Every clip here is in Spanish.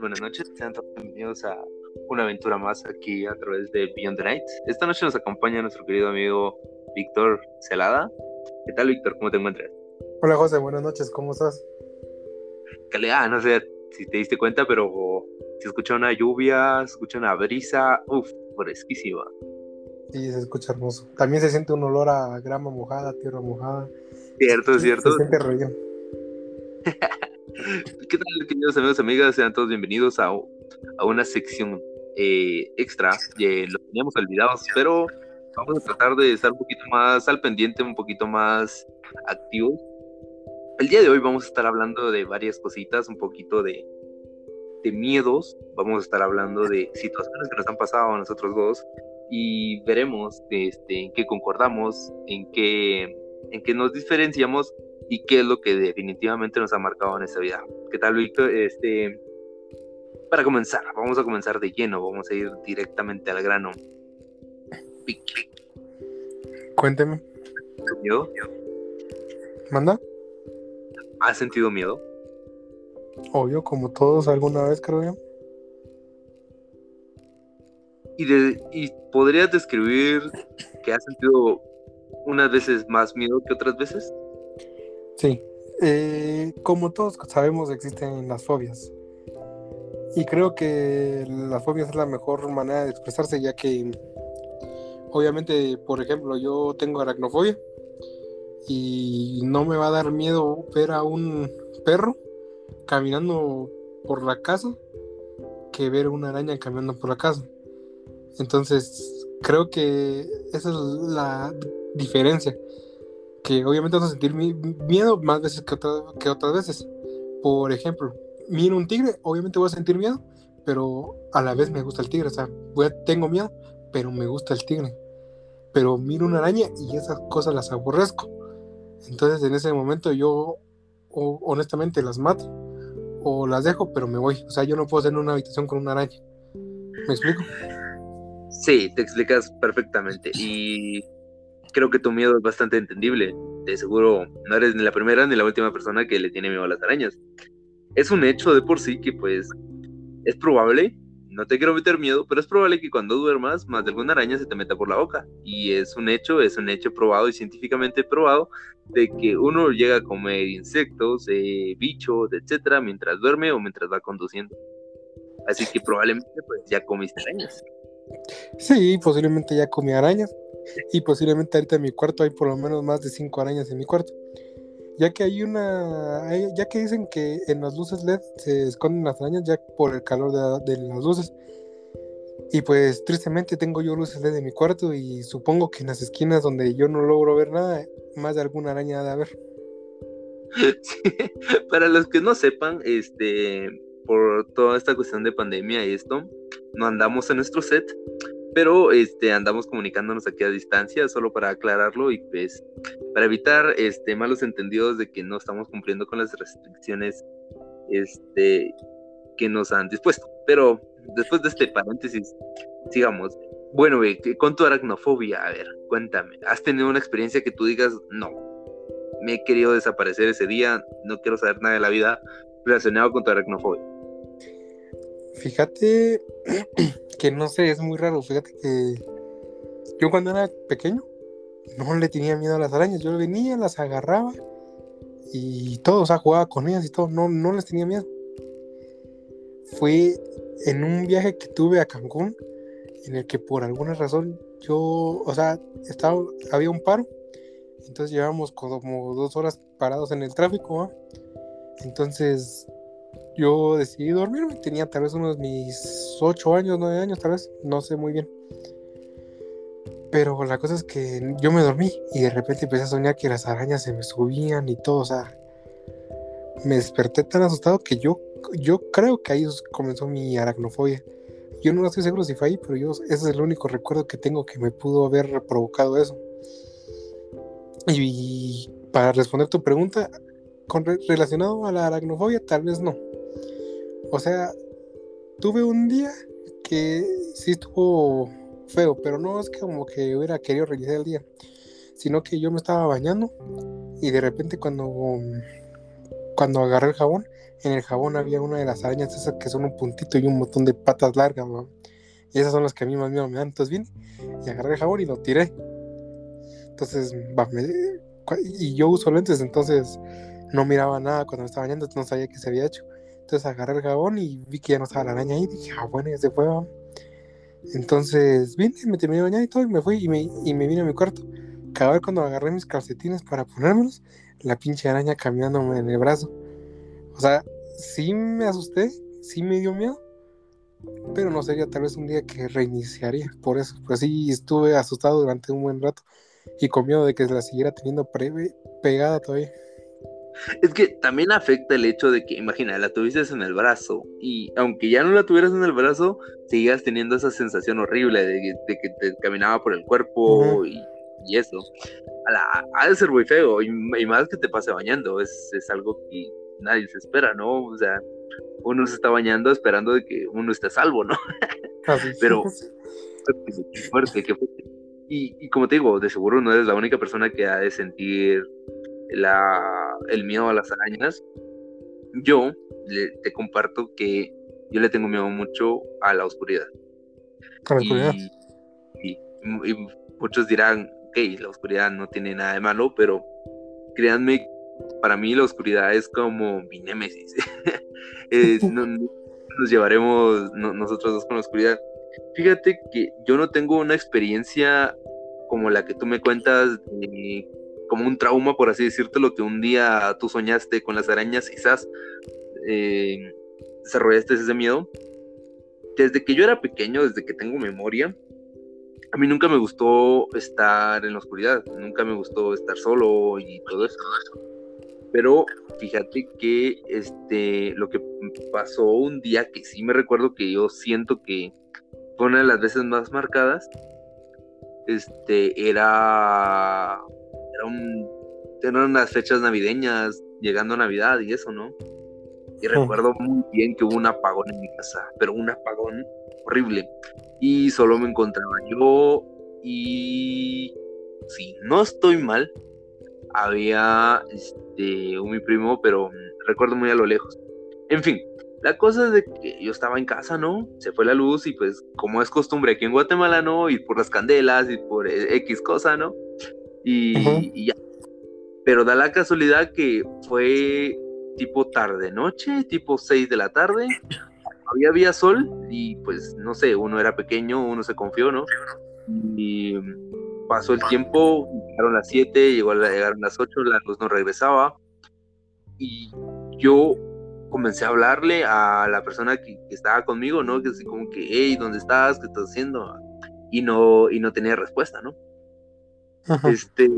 buenas noches, sean todos bienvenidos a una aventura más aquí a través de Beyond the Night. Esta noche nos acompaña nuestro querido amigo Víctor Celada. ¿Qué tal, Víctor? ¿Cómo te encuentras? Hola, José, buenas noches, ¿cómo estás? Calidad, no sé si te diste cuenta, pero se escucha una lluvia, se escucha una brisa, uff, fresquísima. Sí, se escucha hermoso. También se siente un olor a grama mojada, tierra mojada. Cierto, cierto. Se siente re bien. ¿Qué tal, queridos amigos y amigas? Sean todos bienvenidos a, a una sección eh, extra. Eh, lo teníamos olvidados, pero vamos a tratar de estar un poquito más al pendiente, un poquito más activos. El día de hoy vamos a estar hablando de varias cositas, un poquito de, de miedos, vamos a estar hablando de situaciones que nos han pasado a nosotros dos y veremos este, en qué concordamos, en qué, en qué nos diferenciamos y qué es lo que definitivamente nos ha marcado en esta vida. ¿Qué tal, Víctor? Este, para comenzar, vamos a comenzar de lleno, vamos a ir directamente al grano. Cuénteme. ¿Miedo? ¿Manda? ¿Has sentido miedo? Obvio, como todos alguna vez, creo yo. ¿Y, de, y podrías describir que has sentido unas veces más miedo que otras veces? Sí, eh, como todos sabemos existen las fobias. Y creo que las fobias es la mejor manera de expresarse ya que obviamente, por ejemplo, yo tengo aracnofobia y no me va a dar miedo ver a un perro caminando por la casa que ver una araña caminando por la casa. Entonces, creo que esa es la diferencia que obviamente vas a sentir miedo más veces que, que otras veces. Por ejemplo, miro un tigre, obviamente voy a sentir miedo, pero a la vez me gusta el tigre. O sea, tengo miedo, pero me gusta el tigre. Pero miro una araña y esas cosas las aborrezco. Entonces en ese momento yo honestamente las mato o las dejo, pero me voy. O sea, yo no puedo estar en una habitación con una araña. ¿Me explico? Sí, te explicas perfectamente. Y creo que tu miedo es bastante entendible. De seguro no eres ni la primera ni la última persona que le tiene miedo a las arañas. Es un hecho de por sí que pues es probable, no te quiero meter miedo, pero es probable que cuando duermas más de alguna araña se te meta por la boca. Y es un hecho, es un hecho probado y científicamente probado de que uno llega a comer insectos, eh, bichos, etcétera, mientras duerme o mientras va conduciendo. Así que probablemente pues ya comiste arañas. Sí, posiblemente ya comí arañas. Y posiblemente ahorita en mi cuarto hay por lo menos más de cinco arañas en mi cuarto. Ya que hay una. Ya que dicen que en las luces LED se esconden las arañas ya por el calor de, las luces. Y pues tristemente tengo yo luces LED en mi cuarto y supongo que en las esquinas donde yo no logro ver nada, más de alguna araña ha de haber. para los que no sepan, este, por toda esta cuestión de pandemia y esto, no andamos en nuestro set, pero este, andamos comunicándonos aquí a distancia, solo para aclararlo y pues para evitar este, malos entendidos de que no estamos cumpliendo con las restricciones este, que nos han dispuesto. Pero después de este paréntesis, sigamos. Bueno, con tu aracnofobia, a ver, cuéntame, ¿has tenido una experiencia que tú digas, no, me he querido desaparecer ese día, no quiero saber nada de la vida relacionado con tu aracnofobia? Fíjate que no sé, es muy raro. Fíjate que yo cuando era pequeño no le tenía miedo a las arañas. Yo venía, las agarraba y todo, o sea, jugaba con ellas y todo. No, no les tenía miedo. Fue en un viaje que tuve a Cancún en el que por alguna razón yo, o sea, estaba, había un paro. Entonces llevábamos como dos horas parados en el tráfico. Entonces yo decidí dormirme, tenía tal vez unos mis 8 años, 9 años, tal vez, no sé muy bien. Pero la cosa es que yo me dormí y de repente empecé a soñar que las arañas se me subían y todo, o sea, me desperté tan asustado que yo, yo creo que ahí comenzó mi aracnofobia. Yo no estoy seguro si fue ahí, pero yo, ese es el único recuerdo que tengo que me pudo haber provocado eso. Y, para responder tu pregunta, relacionado a la aracnofobia, tal vez no. O sea, tuve un día que sí estuvo feo, pero no es como que hubiera querido realizar el día, sino que yo me estaba bañando y de repente cuando, cuando agarré el jabón, en el jabón había una de las arañas esas que son un puntito y un montón de patas largas, Y esas son las que a mí más miedo me dan. Entonces vine y agarré el jabón y lo tiré. Entonces, y yo uso lentes, entonces no miraba nada cuando me estaba bañando, no sabía qué se había hecho. Entonces agarré el jabón y vi que ya no estaba la araña ahí. Y dije, ah, bueno, ya se fue. Entonces vine, me terminé de bañar y todo, y me fui y me, y me vine a mi cuarto. Cada vez cuando agarré mis calcetines para ponérmelos, la pinche araña caminándome en el brazo. O sea, sí me asusté, sí me dio miedo, pero no sería tal vez un día que reiniciaría. Por eso, pues sí, estuve asustado durante un buen rato y con miedo de que la siguiera teniendo pegada todavía. Es que también afecta el hecho de que, imagina, la tuviste en el brazo y aunque ya no la tuvieras en el brazo, seguías teniendo esa sensación horrible de, que te caminaba por el cuerpo y, eso. Ha de ser muy feo y, más que te pase bañando, es, es, algo que nadie se espera, ¿no? O sea, uno se está bañando esperando de que uno esté salvo, ¿no? Pero qué fuerte, qué fuerte. Y, y como te digo, de seguro no eres la única persona que ha de sentir la, el miedo a las arañas, yo te comparto que yo le tengo miedo mucho a la oscuridad. ¿A la oscuridad? Y, muchos dirán, ok, la oscuridad no tiene nada de malo, pero créanme, para mí la oscuridad es como mi némesis. nos llevaremos nosotros dos con la oscuridad. Fíjate que yo no tengo una experiencia como la que tú me cuentas de como un trauma, por así decirte, lo que un día tú soñaste con las arañas, quizás eh, desarrollaste ese miedo. Desde que yo era pequeño, desde que tengo memoria, a mí nunca me gustó estar en la oscuridad, nunca me gustó estar solo y todo eso. Pero fíjate que este, lo que pasó un día que sí me recuerdo que yo siento que fue una de las veces más marcadas, este, era eran unas fechas navideñas, llegando a Navidad y eso, ¿no? Y recuerdo muy bien que hubo un apagón en mi casa, pero un apagón horrible. Y solo me encontraba yo y si no estoy mal, había este, un mi primo, pero recuerdo muy a lo lejos. En fin, la cosa es de que yo estaba en casa, ¿no? Se fue la luz y pues como es costumbre aquí en Guatemala, ¿no? Ir por las candelas y por X cosa, ¿no? Y, ya. Pero da la casualidad que fue tipo tarde noche, tipo 6 de la tarde. Había, había sol y pues no sé, uno era pequeño, uno se confió, ¿no? Y pasó el tiempo, llegaron las 7, llegó llegaron las 8, la luz no regresaba. Y yo comencé a hablarle a la persona que, estaba conmigo, ¿no? Que así como que, hey, ¿dónde estás? ¿Qué estás haciendo? Y no, y no tenía respuesta, ¿no? Este,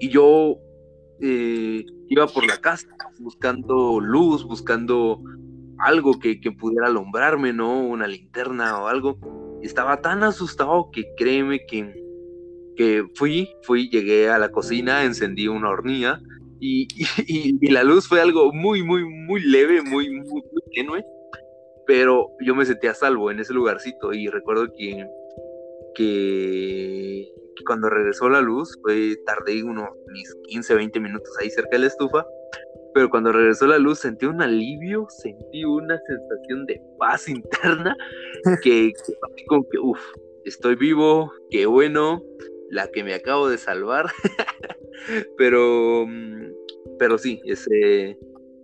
y yo eh, iba por la casa buscando luz, buscando algo que, pudiera alumbrarme, ¿no? Una linterna o algo. Estaba tan asustado que créeme que, que fui, fui, llegué a la cocina, encendí una hornilla y, y, la luz fue algo muy, muy, muy leve, muy, muy, muy tenue, pero yo me sentí a salvo en ese lugarcito y recuerdo que, que cuando regresó la luz, fue tardé unos mis 15, 20 minutos ahí cerca de la estufa, pero cuando regresó la luz sentí un alivio, sentí una sensación de paz interna que, que como que, uff, estoy vivo, qué bueno, la que me acabo de salvar, pero, mm, pero sí, ese,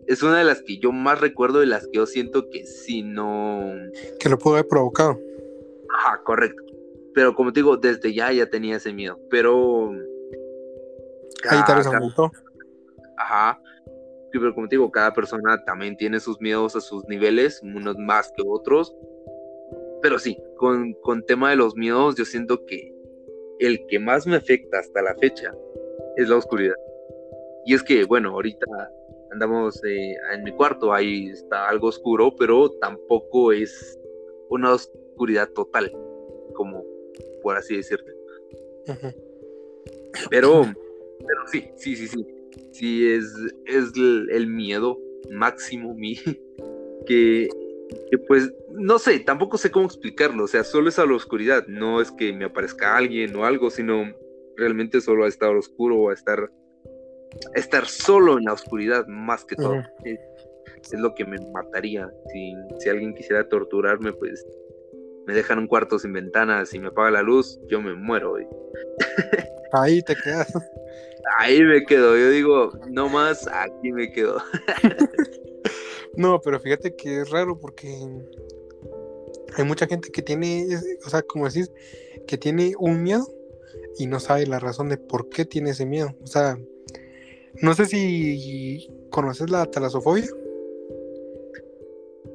es una de las que yo más recuerdo, de las que yo siento que si no... Que lo pudo haber provocado. Ajá, correcto. Pero como te digo, desde ya ya tenía ese miedo. Pero. Ahí tal vez. Ajá. Pero como te digo, cada persona también tiene sus miedos a sus niveles, unos más que otros. Pero sí, con, con tema de los miedos, yo siento que el que más me afecta hasta la fecha es la oscuridad. Y es que, bueno, ahorita andamos eh, en mi cuarto, ahí está algo oscuro, pero tampoco es una oscuridad total, como por así decirte. Pero, pero sí, sí, sí, sí. Sí, es, es el, miedo máximo mi, que, que pues, no sé, tampoco sé cómo explicarlo, o sea, solo es a la oscuridad, no es que me aparezca alguien o algo, sino realmente solo a estar oscuro o a estar, estar solo en la oscuridad más que todo. es, lo que me mataría. Si, si alguien quisiera torturarme, pues me dejan un cuarto sin ventanas y me apaga la luz, yo me muero. Ahí te quedas. Ahí me quedo. Yo digo, no más, aquí me quedo. no, pero fíjate que es raro porque hay mucha gente que tiene, o sea, como decís, que tiene un miedo y no sabe la razón de por qué tiene ese miedo. O sea, no sé si conoces la talasofobia.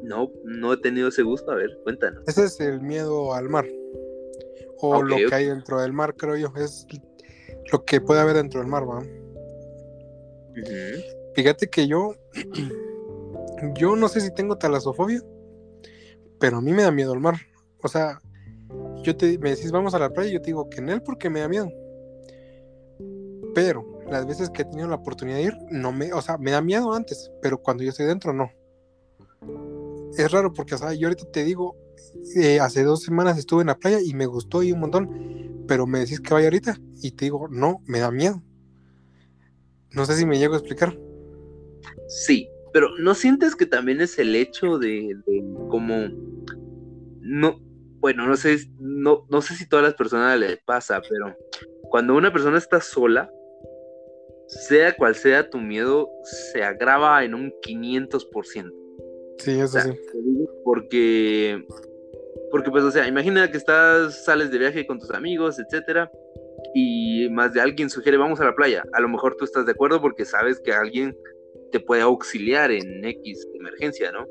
No, no he tenido ese gusto. A ver, cuéntanos. Ese es el miedo al mar. O lo que hay dentro del mar, creo yo. Es lo que puede haber dentro del mar, ¿va? Fíjate que yo. yo no sé si tengo talasofobia. Pero a mí me da miedo el mar. O sea, yo te me decís vamos a la playa y yo te digo que en él porque me da miedo. Pero las veces que he tenido la oportunidad de ir, no me, o sea, me da miedo antes, pero cuando yo estoy dentro, no. Es raro porque, sea, yo ahorita te digo, eh, hace dos semanas estuve en la playa y me gustó y un montón, pero me decís que vaya ahorita y te digo, no, me da miedo. No sé si me llego a explicar. Sí, pero ¿no sientes que también es el hecho de, de como no, bueno, no sé, no, no sé si todas las personas le pasa, pero cuando una persona está sola, sea cual sea tu miedo, se agrava en un 500%. Sí, eso sí. Porque, porque pues, o sea, imagina que estás, sales de viaje con tus amigos, etcétera, y más de alguien sugiere vamos a la playa. A lo mejor tú estás de acuerdo porque sabes que alguien te puede auxiliar en X emergencia, ¿no?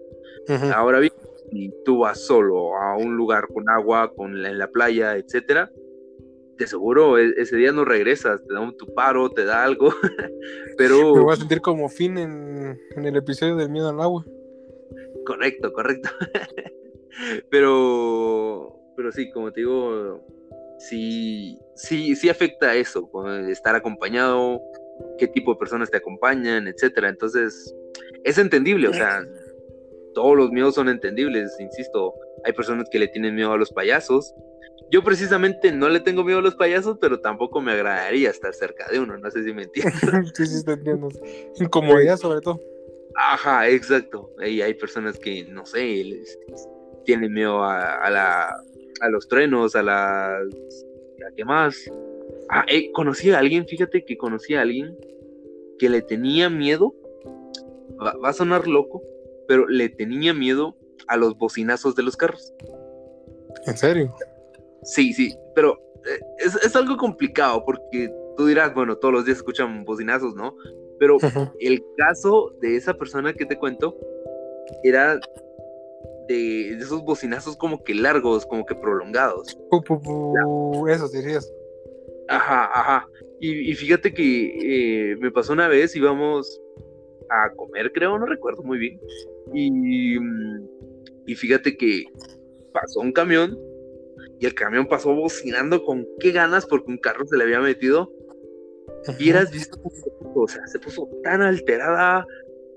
Ahora bien, si tú vas solo a un lugar con agua, con en la playa, etcétera, de seguro e, ese día no regresas, te da un tu paro, te da algo, pero... Me voy a sentir como fin en, el episodio del miedo al agua. Correcto, correcto. pero, pero sí, como te digo, sí, sí, sí afecta eso, estar acompañado, qué tipo de personas te acompañan, etcétera. Entonces, es entendible, o sea, todos los miedos son entendibles, insisto. Hay personas que le tienen miedo a los payasos. Yo precisamente no le tengo miedo a los payasos, pero tampoco me agradaría estar cerca de uno. No sé si me entiendes. sí, sí, te entiendo. Incomodidad sobre todo. Ajá, exacto. Y hay personas que, no sé, tienen miedo a, la, a los truenos, a las... ¿A qué más? Ah, eh, conocí a alguien, fíjate que conocí a alguien que le tenía miedo. va a sonar loco, pero le tenía miedo a los bocinazos de los carros. ¿En serio? Sí, sí, pero eh, es, algo complicado porque tú dirás, bueno, todos los días escuchan bocinazos, ¿no? Pero el caso de esa persona que te cuento era de, esos bocinazos como que largos, como que prolongados. Eso dirías. Ajá, ajá. Y, fíjate que eh, me pasó una vez, íbamos a comer, creo, no recuerdo muy bien. Y, y fíjate que pasó un camión y el camión pasó bocinando con qué ganas porque un carro se le había metido. Y eras visto o sea, se puso tan alterada,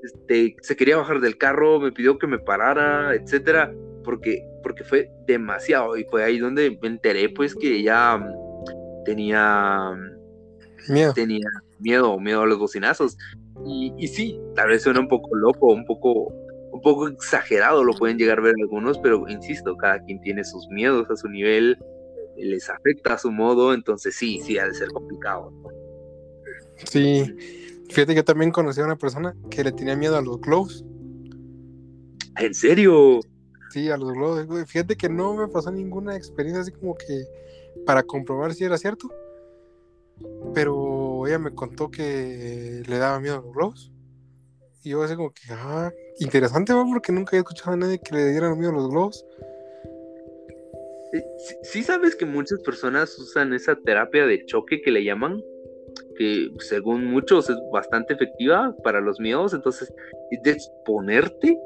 este, se quería bajar del carro, me pidió que me parara, etcétera, porque, porque fue demasiado. Y fue ahí donde me enteré, pues, que ella mm, tenía miedo. tenía miedo, miedo a los bocinazos. Y, y sí, tal vez suena un poco loco, un poco, un poco exagerado, lo pueden llegar a ver algunos, pero insisto, cada quien tiene sus miedos a su nivel, les afecta a su modo, entonces sí, sí, ha de ser complicado. Sí, fíjate que también conocí a una persona que le tenía miedo a los globos. ¿En serio? Sí, a los globos. Fíjate que no me pasó ninguna experiencia así como que para comprobar si era cierto. Pero ella me contó que le daba miedo a los globos. Y yo así como que, ah, interesante, ¿va? porque nunca había escuchado a nadie que le diera miedo a los globos. Eh, sí, sabes que muchas personas usan esa terapia de choque que le llaman, que según muchos es bastante efectiva para los miedos, entonces es de exponerte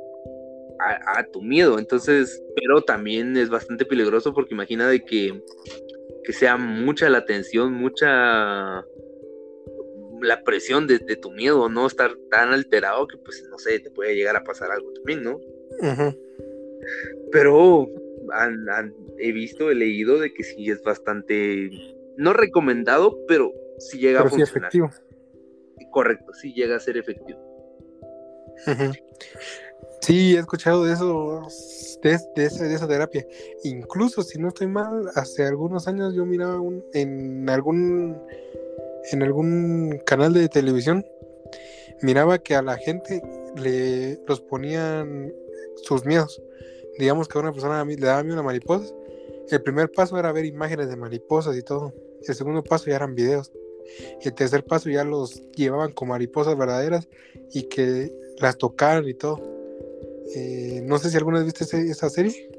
a, a, tu miedo, entonces, pero también es bastante peligroso porque imagina de que que sea mucha la tensión, mucha la presión de, tu miedo, no estar tan alterado que pues no sé, te puede llegar a pasar algo también, ¿no? Pero he visto, he leído de que sí es bastante no recomendado, pero sí llega Pero a sí funcionar. efectivo. Correcto, sí llega a ser efectivo. Ujú. Sí, he escuchado de eso, de, de esa, de esa terapia. Incluso, si no estoy mal, hace algunos años yo miraba un, en algún en algún canal de televisión, miraba que a la gente le los ponían sus miedos. Digamos que a una persona le daba miedo a mariposas. El primer paso era ver imágenes de mariposas y todo. El segundo paso ya eran videos. Y el tercer paso ya los llevaban con mariposas verdaderas y que las tocaran y todo. Eh, no sé si alguna vez viste ese- esa serie.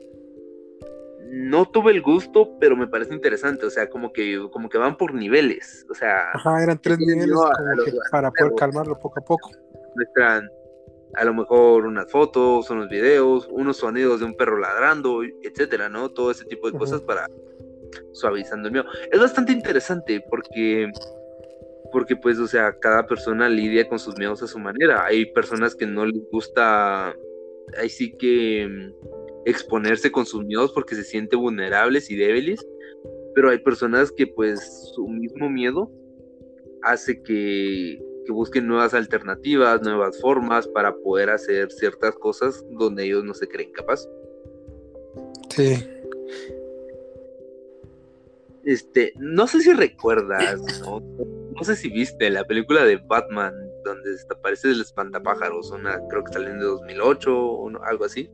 No tuve el gusto, pero me parece interesante. O sea, como que, como que van por niveles. O sea, Ajá, eran tres niveles como los- que para poder calmarlo poco a poco. muestran a lo mejor unas fotos, unos videos, unos sonidos de un perro ladrando, etcétera, ¿no? Todo ese tipo de cosas para suavizando el miedo. Es bastante interesante porque porque pues, o sea, cada persona lidia con sus miedos a su manera. Hay personas que no les gusta ahí sí que mm, exponerse con sus miedos porque se sienten vulnerables y débiles, pero hay personas que pues su mismo miedo hace que, que busquen nuevas alternativas, nuevas formas para poder hacer ciertas cosas donde ellos no se creen capaz. Sí. Este, no sé si recuerdas, ¿no? No sé si viste la película de Batman donde desaparece el espantapájaros, una creo que salió en 2008 o no- algo así.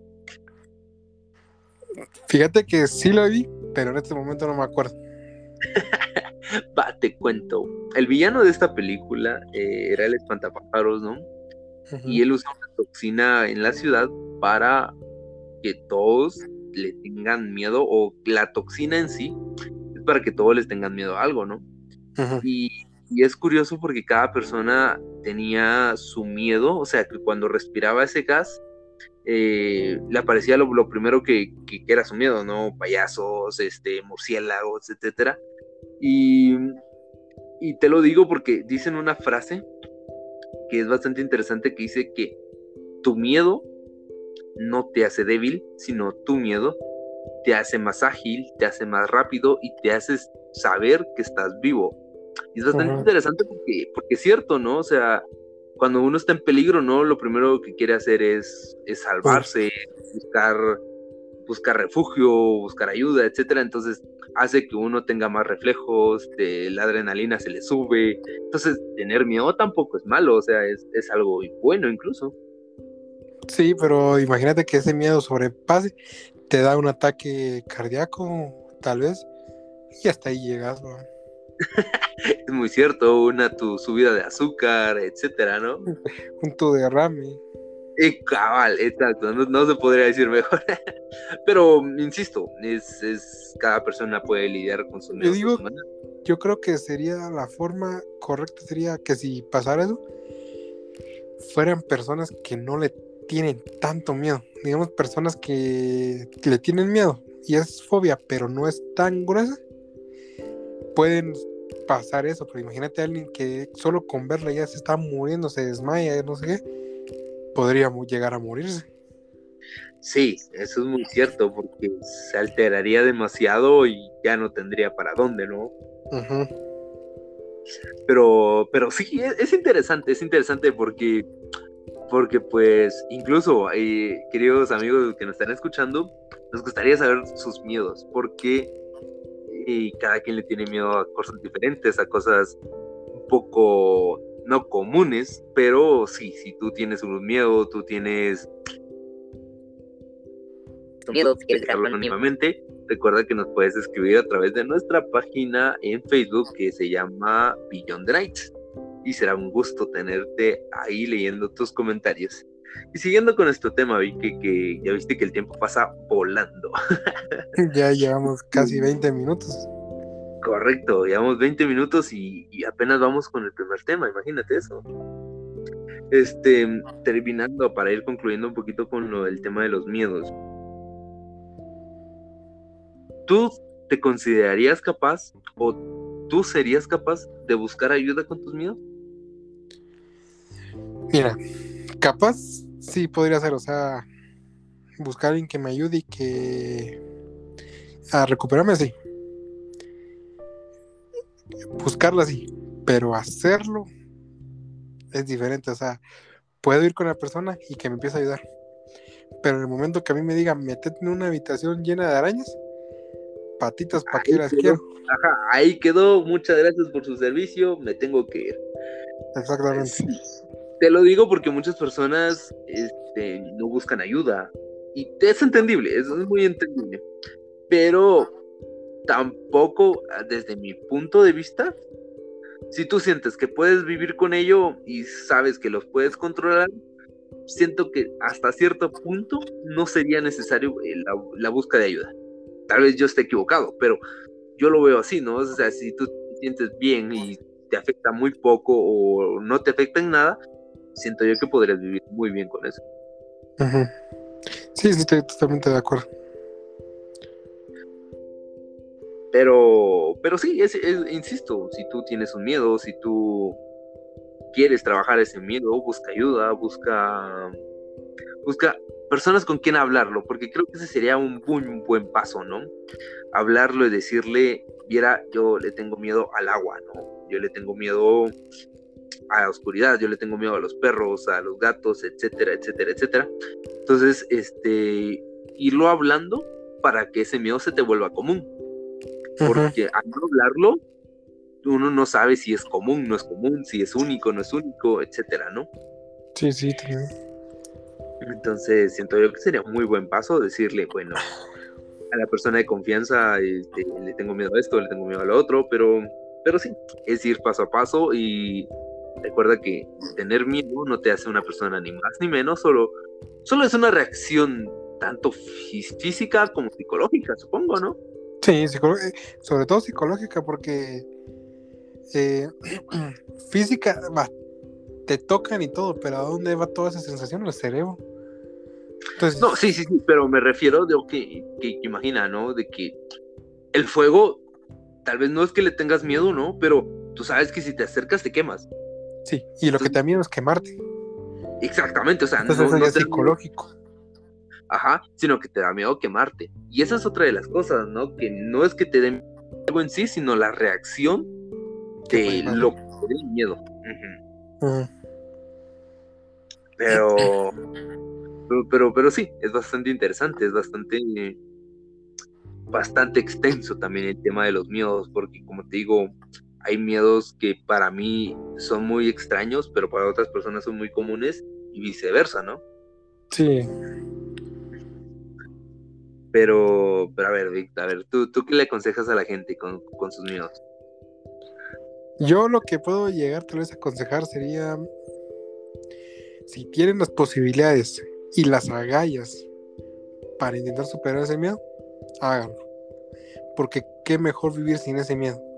Fíjate que sí lo vi, pero en este momento no me acuerdo. Va, te cuento. El villano de esta película eh, era el espantapájaros, ¿no? Y él usa una toxina en la ciudad para que todos le tengan miedo, o la toxina en sí para que todos les tengan miedo a algo, ¿no? Y, y es curioso porque cada persona tenía su miedo, o sea, que cuando respiraba ese gas, eh, le aparecía lo, lo primero que, que- que era su miedo, ¿no? Payasos, este, murciélagos, etcétera. Y, y te lo digo porque dicen una frase que es bastante interesante que dice que tu miedo no te hace débil, sino tu miedo te hace más ágil, te hace más rápido y te hace saber que estás vivo. Y es bastante interesante porque, porque es cierto, ¿no? O sea, cuando uno está en peligro, ¿no? Lo primero que quiere hacer es, es salvarse, buscar, buscar refugio, buscar ayuda, etcétera. Entonces hace que uno tenga más reflejos, te- la adrenalina se le sube. Entonces, tener miedo tampoco es malo, o sea, es, es algo bueno incluso. Sí, pero imagínate que ese miedo sobrepase, te da un ataque cardíaco, tal vez, y hasta ahí llegas, ¿no? Es muy cierto, una tu subida de azúcar, etcétera, ¿no? un tu derrame. Y cabal, exacto, no, no se podría decir mejor. Pero, insisto, es, es cada persona puede lidiar con su a digo-. Yo creo que sería la forma correcta, sería que si pasara eso, fueran personas que no le tienen tanto miedo. Digamos, personas que le tienen miedo y es fobia, pero no es tan gruesa. Pueden pasar eso, pero imagínate a alguien que solo con verla ya se está muriendo, se desmaya, no sé qué, podría llegar a morirse. Sí, eso es muy cierto, porque se alteraría demasiado y ya no tendría para dónde, ¿no? Pero, pero sí, es, es interesante, es interesante porque, porque pues, incluso, eh, queridos amigos que nos están escuchando, nos gustaría saber sus miedos, porque eh, cada quien le tiene miedo a cosas diferentes, a cosas un poco no comunes, pero sí, si tú tienes un miedo, tú tienes miedo, quieres anónimamente, recuerda que nos puedes escribir a través de nuestra página en Facebook que se llama Beyond the Night. Y será un gusto tenerte ahí leyendo tus comentarios. Y siguiendo con nuestro tema, vi que, que ya viste que el tiempo pasa volando. Ya llevamos casi 20 minutos. Correcto, llevamos 20 minutos y, y apenas vamos con el primer tema, imagínate eso. Este, terminando para ir concluyendo un poquito con lo del tema de los miedos. ¿Tú te considerarías capaz o tú serías capaz de buscar ayuda con tus miedos? Mira, capaz sí podría ser, o sea, buscar a alguien que me ayude y que a recuperarme, sí. buscarlo así, pero hacerlo es diferente. O sea, puedo ir con la persona y que me empiece a ayudar. Pero en el momento que a mí me digan, metete en una habitación llena de arañas, patitas para que las quiero. Ajá, ahí quedó. Muchas gracias por su servicio. Me tengo que ir. Exactamente. Te lo digo porque muchas personas este, no buscan ayuda. Y es entendible, es muy entendible. Pero tampoco, desde mi punto de vista, si tú sientes que puedes vivir con ello y sabes que los puedes controlar, siento que hasta cierto punto no sería necesario eh, la, la búsqueda de ayuda. Tal vez yo esté equivocado, pero yo lo veo así, ¿no? O sea, si tú te sientes bien y te afecta muy poco o no te afecta en nada, siento yo que podrías vivir muy bien con eso. Sí, sí, estoy totalmente de acuerdo. Pero, pero sí, es, insisto, si tú tienes un miedo, si tú quieres trabajar ese miedo, busca ayuda, busca, busca personas con quien hablarlo, porque creo que ese sería un buen, buen paso, ¿no? Hablarlo y decirle, viera, yo le tengo miedo al agua, ¿no? Yo le tengo miedo a la oscuridad, yo le tengo miedo a los perros, a los gatos, etcétera, etcétera, etcétera. Entonces, este, irlo hablando para que ese miedo se te vuelva común. Porque al no hablarlo, uno no sabe si es común, no es común, si es único, no es único, etcétera, ¿no? Sí, sí, Entonces, siento yo que sería un muy buen paso decirle, bueno, a la persona de confianza este, le tengo miedo a esto, le tengo miedo a lo otro, pero, pero sí, es ir paso a paso y recuerda que tener miedo no te hace una persona ni más ni menos, solo, solo es una reacción tanto física como psicológica, supongo, ¿no? Sí, eh, sobre todo psicológica, porque eh, física, va, te tocan y todo, pero ¿a dónde va toda esa sensación? El cerebro. Entonces... No, sí, sí, sí, pero me refiero de que, que, imagina, ¿no? De que el fuego, tal vez no es que le tengas miedo, ¿no? Pero tú sabes que si te acercas te quemas. Sí, y lo que te da miedo es quemarte. Exactamente, o sea, no, es psicológico. Ajá, sino que te da miedo quemarte. Y esa es otra de las cosas, ¿no? Que no es que te den algo en sí, sino la reacción de lo que te da miedo. Pero, pero, pero, sí, es bastante interesante, es bastante, bastante extenso también el tema de los miedos, porque como te digo, hay miedos que para mí son muy extraños, pero para otras personas son muy comunes y viceversa, ¿no? Sí. Pero, pero a ver, Víctor, a ver, ¿tú, ¿tú qué le aconsejas a la gente con, con sus miedos? Yo lo que puedo llegar tal vez a aconsejar sería, si tienen las posibilidades y las agallas para intentar superar ese miedo, háganlo. Porque qué mejor vivir sin ese miedo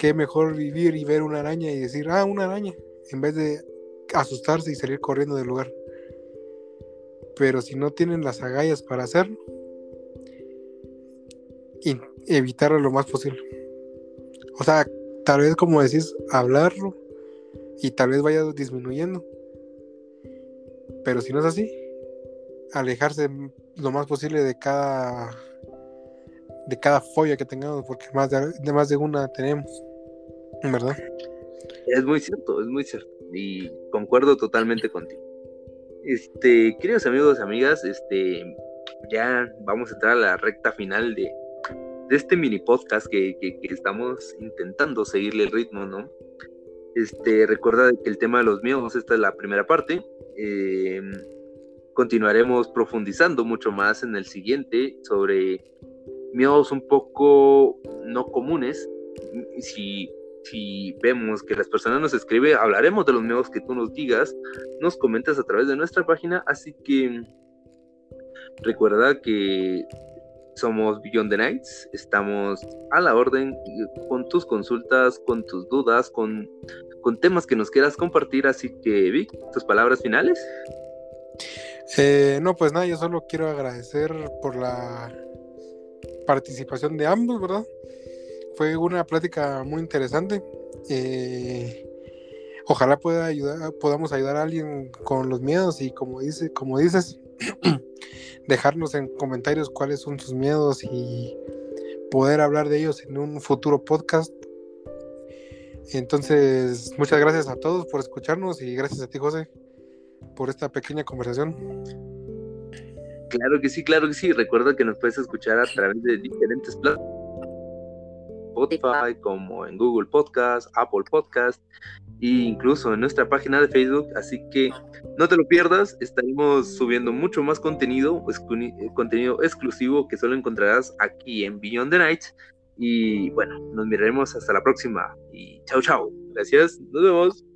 qué mejor vivir y ver una araña y decir, ah, una araña, en vez de asustarse y salir corriendo del lugar. Pero si no tienen las agallas para hacerlo, evitarlo lo más posible. O sea, tal vez como decís, hablarlo y tal vez vaya disminuyendo. Pero si no es así, alejarse lo más posible de cada de cada folla que tengamos, porque más de, de más de una tenemos. ¿Verdad? Es muy cierto, es muy cierto. Y concuerdo totalmente contigo. Este, queridos amigos amigas, este, ya vamos a entrar a la recta final de, este mini podcast que, estamos intentando seguirle el ritmo, ¿no? Este, recuerda que el tema de los miedos, esta es la primera parte. Em, continuaremos profundizando mucho más en el siguiente sobre miedos un poco no comunes. Si si vemos que las personas nos escriben, hablaremos de los miedos que tú nos digas, nos comentas a través de nuestra página, así que recuerda que somos Beyond the Nights, estamos a la orden con tus consultas, con tus dudas, con, con temas que nos quieras compartir, así que Vic, tus palabras finales. Eh, no, pues nada, yo solo quiero agradecer por la participación de ambos, ¿verdad? Fue una plática muy interesante. Eh, ojalá pueda ayudar, podamos ayudar a alguien con los miedos y como como dices, dejarnos en comentarios cuáles son sus miedos y poder hablar de ellos en un futuro podcast Entonces, muchas gracias a todos por escucharnos y gracias a ti, José, por esta pequeña conversación. Claro que sí, claro que sí. Recuerda que nos puedes escuchar a través de diferentes plataformas. Spotify, como en Google Podcast, Apple Podcast e incluso en nuestra página de Facebook. Así que no te lo pierdas, estaremos subiendo mucho más contenido, eh, contenido exclusivo que solo encontrarás aquí en Beyond the Night. Y bueno, nos miraremos hasta la próxima. Y chao, chao. Gracias, nos vemos.